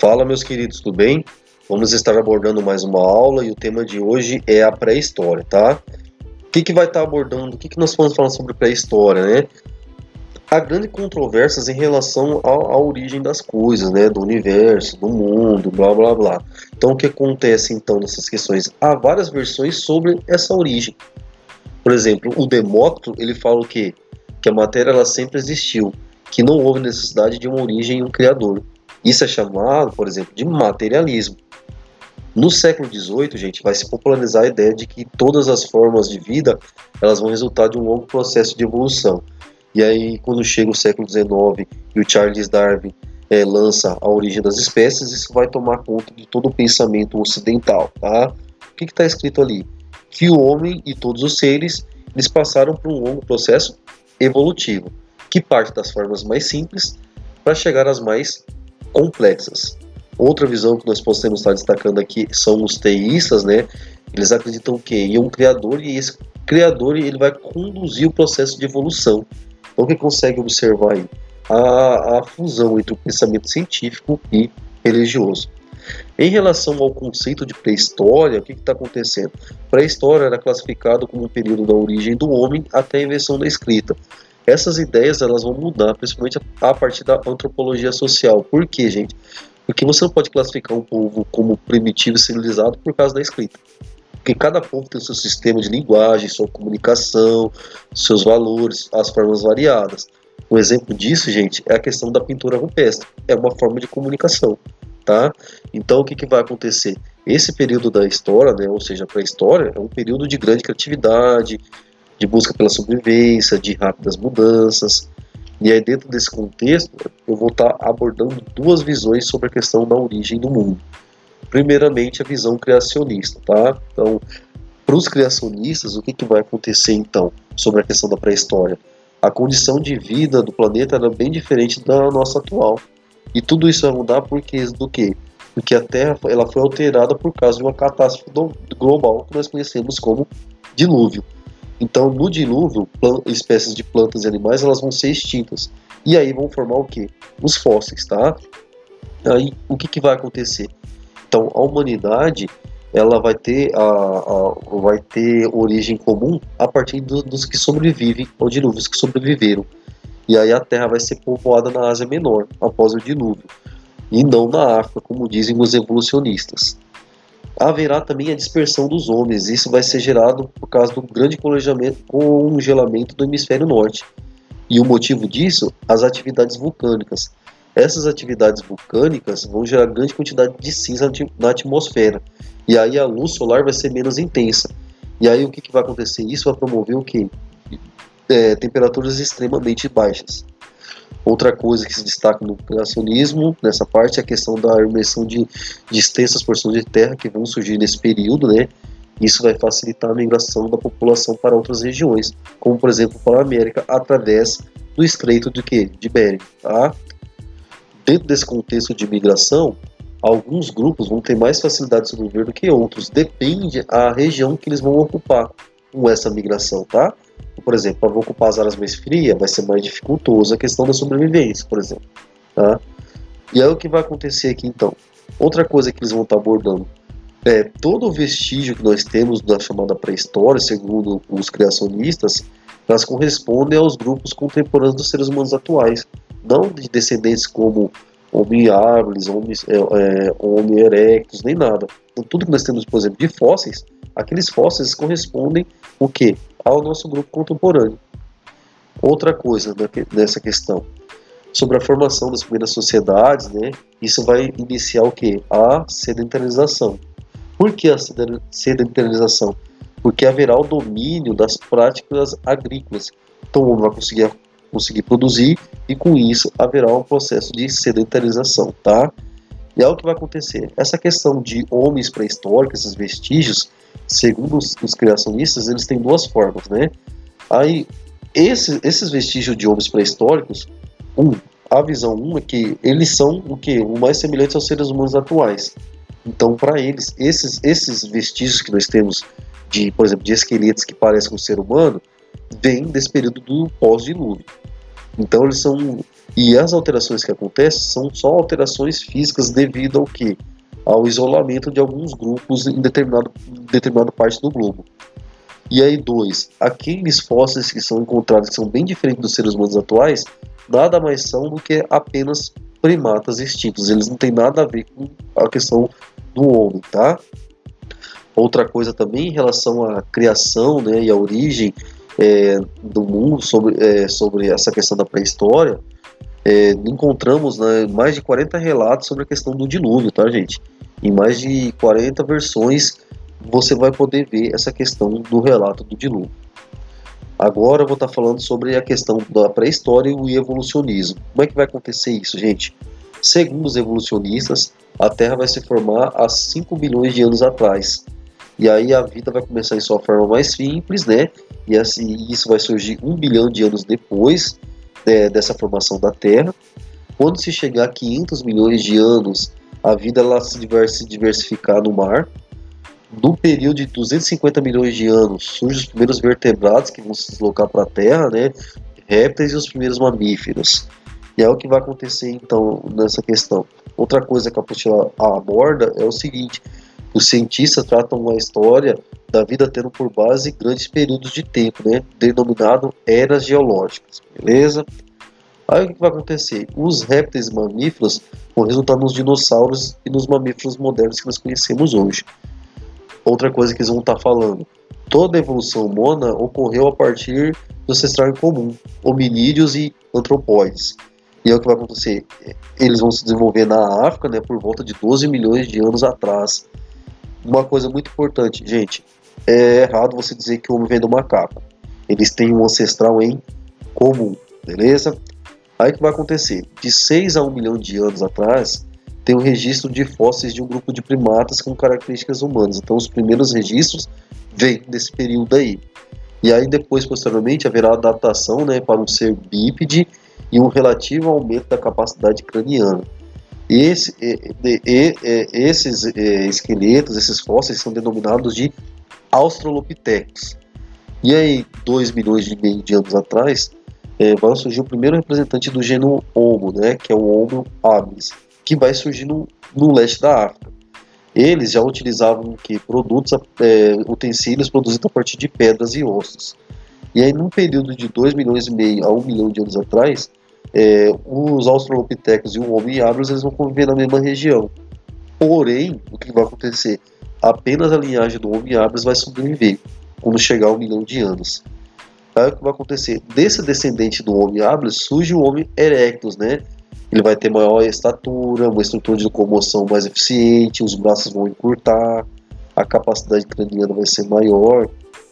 Fala, meus queridos, tudo bem? Vamos estar abordando mais uma aula e o tema de hoje é a pré-história, tá? O que, que vai estar abordando? O que, que nós vamos falar sobre pré-história, né? Há grandes controvérsias em relação à, origem das coisas, né? Do universo, do mundo, blá blá blá. Então, o que acontece então nessas questões? Há várias versões sobre essa origem. Por exemplo, o Demócrito ele fala o quê? Que a matéria ela sempre existiu, que não houve necessidade de uma origem e um criador. Isso é chamado, por exemplo, de materialismo. No século XVIII, gente, vai se popularizar a ideia de que todas as formas de vida elas vão resultar de um longo processo de evolução. E aí, quando chega o século XIX e o Charles Darwin é, lança a origem das espécies, isso vai tomar conta de todo o pensamento ocidental, tá? O que está escrito ali? Que o homem e todos os seres eles passaram por um longo processo evolutivo, que parte das formas mais simples para chegar às mais complexas. Outra visão que nós podemos estar destacando aqui são os teístas, né? Eles acreditam que em um criador e esse criador ele vai conduzir o processo de evolução. Então, o que consegue observar aí? A, a fusão entre o pensamento científico e religioso. Em relação ao conceito de pré-história, o que está acontecendo? Pré-história era classificado como um período da origem do homem até a invenção da escrita. Essas ideias elas vão mudar, principalmente a partir da antropologia social. Por quê, gente? Porque você não pode classificar um povo como primitivo e civilizado por causa da escrita. Porque cada povo tem seu sistema de linguagem, sua comunicação, seus valores, as formas variadas. Um exemplo disso, gente, é a questão da pintura rupestre. É uma forma de comunicação, tá? Então, o que, que vai acontecer? Esse período da história, né, ou seja, pré-história, é um período de grande criatividade, de busca pela sobrevivência, de rápidas mudanças. E aí, dentro desse contexto, eu vou estar abordando duas visões sobre a questão da origem do mundo. Primeiramente, a visão criacionista, tá? Então, para os criacionistas, o que, que vai acontecer então sobre a questão da pré-história? A condição de vida do planeta era bem diferente da nossa atual. E tudo isso vai mudar porque do quê? Porque a Terra ela foi alterada por causa de uma catástrofe global que nós conhecemos como dilúvio. Então, no dilúvio, espécies de plantas e animais elas vão ser extintas. E aí vão formar o que? Os fósseis, tá? Aí, o que, que vai acontecer? Então, a humanidade ela vai ter, a, a vai ter origem comum a partir do, dos que sobrevivem ao dilúvio, os que sobreviveram. E aí a Terra vai ser povoada na Ásia Menor, após o dilúvio, e não na África, como dizem os evolucionistas haverá também a dispersão dos homens. Isso vai ser gerado por causa do grande congelamento do hemisfério norte. E o motivo disso, as atividades vulcânicas. Essas atividades vulcânicas vão gerar grande quantidade de cinza na atmosfera. E aí a luz solar vai ser menos intensa. E aí o que, que vai acontecer? Isso vai promover o que? É, temperaturas extremamente baixas. Outra coisa que se destaca no criacionismo, nessa parte, é a questão da imersão de, de extensas porções de terra que vão surgir nesse período, né? Isso vai facilitar a migração da população para outras regiões, como por exemplo para a América, através do Estreito de, quê? de Bering. Tá? Dentro desse contexto de migração, alguns grupos vão ter mais facilidade de sobreviver do que outros, depende a região que eles vão ocupar com essa migração, tá? Por exemplo, para ocupar as áreas mais frias, vai ser mais dificultoso a questão da sobrevivência, por exemplo. Tá? E aí o que vai acontecer aqui então? Outra coisa que eles vão estar abordando é todo o vestígio que nós temos da chamada pré-história, segundo os criacionistas, elas correspondem aos grupos contemporâneos dos seres humanos atuais, não de descendentes como Homo habilis, Homo, é, é, Homo erectus, nem nada. Então, tudo que nós temos, por exemplo, de fósseis, aqueles fósseis correspondem o que? Ao nosso grupo contemporâneo. Outra coisa nessa questão, sobre a formação das primeiras sociedades, né? Isso vai iniciar o que? A sedentarização. Por que a sedentarização? Porque haverá o domínio das práticas agrícolas. Então o homem vai conseguir, conseguir produzir e com isso haverá um processo de sedentarização, tá? E é o que vai acontecer. Essa questão de homens pré-históricos, esses vestígios, segundo os, os, criacionistas, eles têm duas formas, né? Aí, esse, esses vestígios de homens pré-históricos, um, a visão um é que eles são o que o mais semelhantes aos seres humanos atuais. Então, para eles, esses, esses vestígios que nós temos de, por exemplo, de esqueletos que parecem um ser humano, vêm desse período do pós-dilúvio. Então, eles são E as alterações que acontecem são só alterações físicas devido ao que? Ao isolamento de alguns grupos em determinado, determinada parte do globo. E aí, dois, aqueles fósseis que são encontrados que são bem diferentes dos seres humanos atuais, nada mais são do que apenas primatas extintos. Eles não têm nada a ver com a questão do homem, tá? Outra coisa também em relação à criação né, e à origem é, do mundo, sobre, é, sobre essa questão da pré-história, é, encontramos né, mais de 40 relatos sobre a questão do dilúvio, tá, gente? Em mais de 40 versões você vai poder ver essa questão do relato do dilúvio. Agora eu vou estar falando sobre a questão da pré-história e o evolucionismo. Como é que vai acontecer isso, gente? Segundo os evolucionistas, a Terra vai se formar há 5 bilhões de anos atrás. E aí a vida vai começar em sua forma mais simples, né? E assim, isso vai surgir um bilhão de anos depois né, dessa formação da Terra. Quando se chegar a 500 milhões de anos, a vida ela se diversificar no mar no período de 250 milhões de anos, surgem os primeiros vertebrados que vão se deslocar para a Terra, né? Répteis e os primeiros mamíferos. E é o que vai acontecer então nessa questão. Outra coisa que a apostila aborda é o seguinte: os cientistas tratam a história da vida tendo por base grandes períodos de tempo, né? Denominado eras geológicas, beleza? Aí o que vai acontecer? Os répteis mamíferos vão resultar nos dinossauros e nos mamíferos modernos que nós conhecemos hoje outra coisa que eles vão estar tá falando. Toda a evolução humana ocorreu a partir do ancestral em comum, hominídeos e antropóides. E é o que vai acontecer. Eles vão se desenvolver na África né, por volta de 12 milhões de anos atrás. Uma coisa muito importante, gente, é errado você dizer que o homem vem do macaco. Eles têm um ancestral em comum, beleza? Aí o que vai acontecer? De 6 a 1 milhão de anos atrás, tem um registro de fósseis de um grupo de primatas com características humanas. Então, os primeiros registros vêm desse período aí. E aí, depois, posteriormente, haverá adaptação né, para um ser bípede e um relativo aumento da capacidade craniana. Esse, e, e, esses esqueletos, esses fósseis, são denominados de Australopithecus. E aí, 2 milhões e meio de anos atrás, é, vai surgir o primeiro representante do gênero Homo, né, que é o Homo habilis que vai surgir no, no leste da África. Eles já utilizavam que produtos, é, utensílios produzidos a partir de pedras e ossos. E aí, num período de 2 milhões e meio a 1 um milhão de anos atrás, é, os australopitecos e o homem habilis eles vão conviver na mesma região. Porém, o que vai acontecer? Apenas a linhagem do homem habilis vai sobreviver quando chegar a um milhão de anos. Aí o que vai acontecer? Desse descendente do homem habilis surge o homem erectus, né? ele vai ter maior estatura, uma estrutura de locomoção mais eficiente, os braços vão encurtar, a capacidade craniana vai ser maior,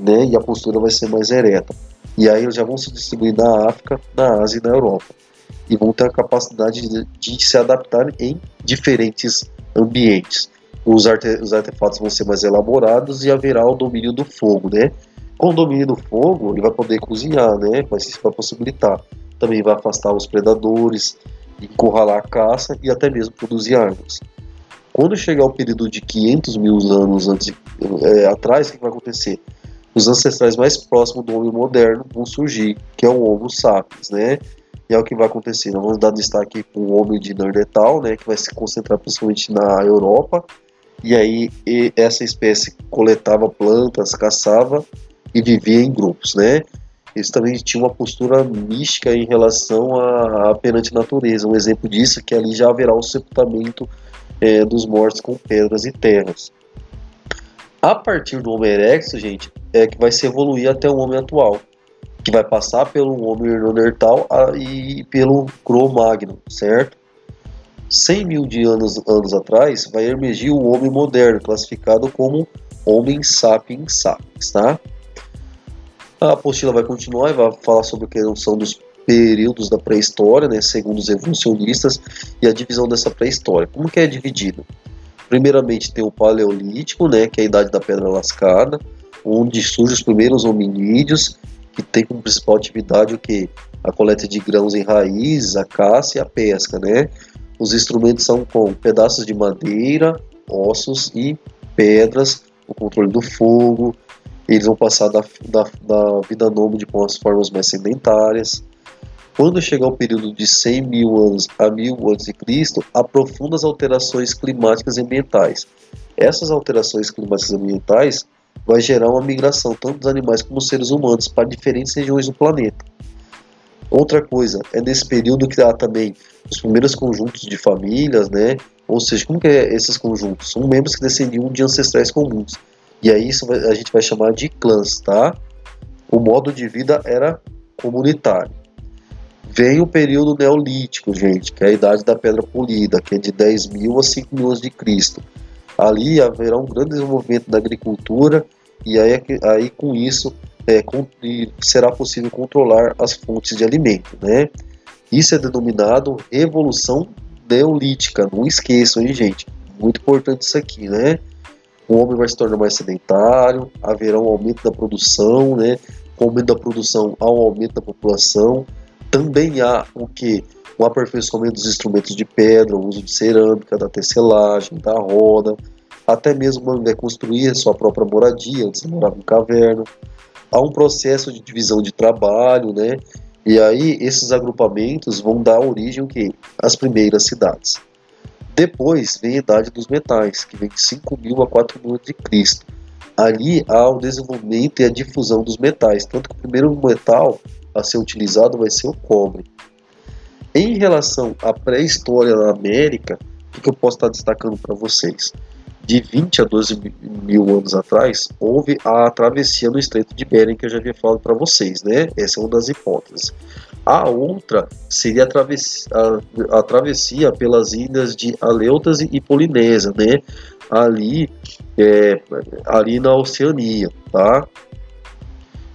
né, e a postura vai ser mais ereta. E aí eles já vão se distribuir na África, na Ásia e na Europa. E vão ter a capacidade de, de se adaptar em diferentes ambientes. Os, arte, os artefatos vão ser mais elaborados e haverá o domínio do fogo, né? Com o domínio do fogo, ele vai poder cozinhar, né? Mas isso vai possibilitar. Também vai afastar os predadores, encurralar a caça e até mesmo produzir armas. Quando chegar o período de 500 mil anos antes, é, atrás, o que vai acontecer? Os ancestrais mais próximos do homem moderno vão surgir, que é o Homo sapiens, né? E é o que vai acontecer. Nós vamos dar destaque para o homem de Neandertal, né? Que vai se concentrar principalmente na Europa. E aí e essa espécie coletava plantas, caçava e vivia em grupos, né? eles também tinham uma postura mística em relação à, à perante natureza. Um exemplo disso é que ali já haverá o sepultamento é, dos mortos com pedras e terras. A partir do Homo erectus, gente, é que vai se evoluir até o homem atual, que vai passar pelo Homo neandertal e pelo Cro-Magnon, certo? 100 mil de anos, anos atrás, vai emergir o homem moderno, classificado como Homem sapiens sapiens, tá? A apostila vai continuar e vai falar sobre a questão dos períodos da pré-história, né, segundo os evolucionistas, e a divisão dessa pré-história. Como que é dividido? Primeiramente tem o Paleolítico, né, que é a idade da pedra lascada, onde surgem os primeiros hominídeos, que tem como principal atividade o que? A coleta de grãos em raízes, a caça e a pesca, né? Os instrumentos são com pedaços de madeira, ossos e pedras, o controle do fogo, eles vão passar da, da, da vida nômade para as formas mais sedentárias. Quando chega ao período de 100 mil anos a 1000 a.C., há profundas alterações climáticas e ambientais. Essas alterações climáticas e ambientais vai gerar uma migração tanto dos animais como dos seres humanos para diferentes regiões do planeta. Outra coisa, é nesse período que há também os primeiros conjuntos de famílias, né? Ou seja, como que é esses conjuntos? São membros que descendiam de ancestrais comuns. E aí isso a gente vai chamar de clãs, tá? O modo de vida era comunitário. Vem o período neolítico, gente, que é a idade da pedra polida, que é de 10 mil a 5 mil anos de Cristo. Ali haverá um grande desenvolvimento da agricultura e aí, aí com isso é, com, será possível controlar as fontes de alimento, né? Isso é denominado revolução neolítica. Não esqueçam, hein, gente? Muito importante isso aqui, né? O homem vai se tornar mais sedentário, haverá um aumento da produção, né? Com o aumento da produção há um aumento da população, também há o que? O aperfeiçoamento dos instrumentos de pedra, o uso de cerâmica, da tecelagem, da roda, até mesmo o homem vai construir sua própria moradia, antes morava em caverna. Há um processo de divisão de trabalho, né? E aí esses agrupamentos vão dar origem que às primeiras cidades. Depois vem a idade dos metais, que vem de 5 mil a 4 mil de Cristo. Ali há o desenvolvimento e a difusão dos metais, tanto que o primeiro metal a ser utilizado vai ser o cobre. Em relação à pré-história da América, o que eu posso estar destacando para vocês? De 20 a 12 mil anos atrás, houve a travessia no Estreito de Bering, que eu já havia falado para vocês, né? Essa é uma das hipóteses. A outra seria a travessia, a, a travessia pelas ilhas de Aleutas e Polinésia, né? Ali, é, ali na Oceania, tá?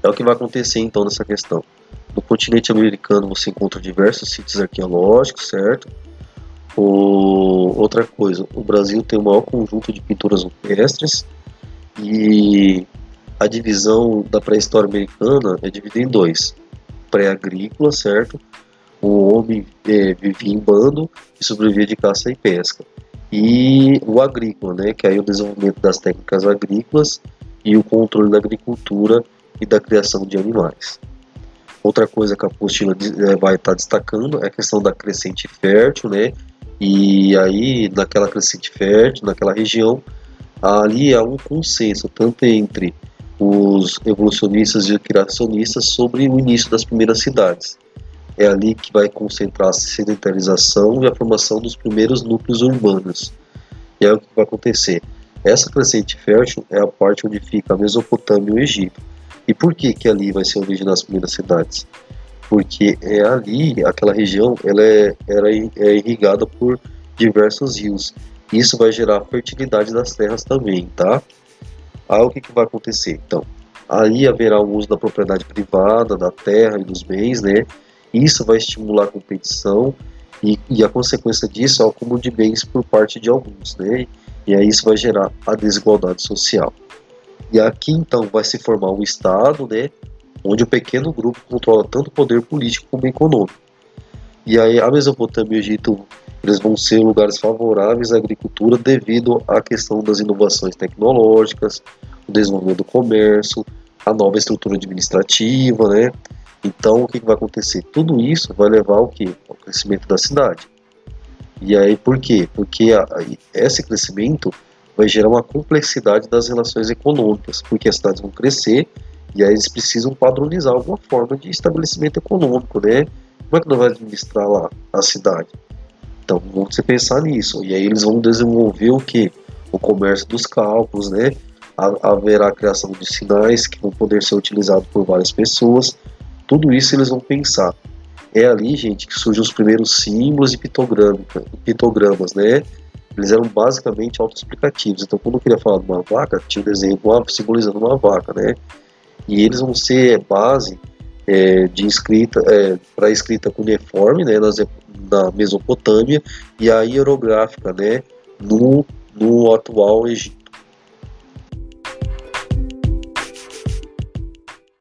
É o que vai acontecer então nessa questão. Continente americano você encontra diversos sítios arqueológicos, certo? O, outra coisa, o Brasil tem o maior conjunto de pinturas rupestres e a divisão da pré-história americana é dividida em dois: pré-agrícola, certo? O homem é, vivia em bando e sobrevivia de caça e pesca. E o agrícola, né, que aí é o desenvolvimento das técnicas agrícolas e o controle da agricultura e da criação de animais. Outra coisa que a apostila eh, vai estar destacando é a questão da crescente fértil, né? E aí, naquela crescente fértil, naquela região, ali há um consenso, tanto entre os evolucionistas e criacionistas, sobre o início das primeiras cidades. É ali que vai concentrar a sedentarização e a formação dos primeiros núcleos urbanos. E aí o que vai acontecer? Essa crescente fértil é a parte onde fica a Mesopotâmia e o Egito e por que que ali vai ser a origem das primeiras cidades? Porque é ali, aquela região, ela é, era, é irrigada por diversos rios. Isso vai gerar fertilidade das terras também, tá? Aí o que, que vai acontecer? Então, ali haverá o uso da propriedade privada, da terra e dos bens, né? Isso vai estimular a competição e, e a consequência disso é o acúmulo de bens por parte de alguns, né? E aí isso vai gerar a desigualdade social. E aqui então vai se formar um Estado, né, onde o um pequeno grupo controla tanto o poder político como econômico. E aí a Mesopotâmia e o Egito eles vão ser lugares favoráveis à agricultura devido à questão das inovações tecnológicas, o desenvolvimento do comércio, a nova estrutura administrativa, né? Então o que, vai acontecer? Tudo isso vai levar ao que? Ao crescimento da cidade. E aí por quê? Porque a, esse crescimento vai gerar uma complexidade das relações econômicas, porque as cidades vão crescer e aí eles precisam padronizar alguma forma de estabelecimento econômico, né? Como é que nós vamos administrar lá a cidade? Então, vamos pensar nisso. E aí eles vão desenvolver o que? O comércio dos cálculos, né? Haverá a criação de sinais que vão poder ser utilizados por várias pessoas. Tudo isso eles vão pensar. É ali, gente, que surgem os primeiros símbolos e pitogramas, né? Eles eram basicamente autoexplicativos. Então, quando eu queria falar de uma vaca, tinha um desenho uma, simbolizando uma vaca, né? E eles vão ser base é, de escrita é, para escrita cuneiforme, né, nas, na Mesopotâmia, e a hierográfica, né, no, no atual Egito.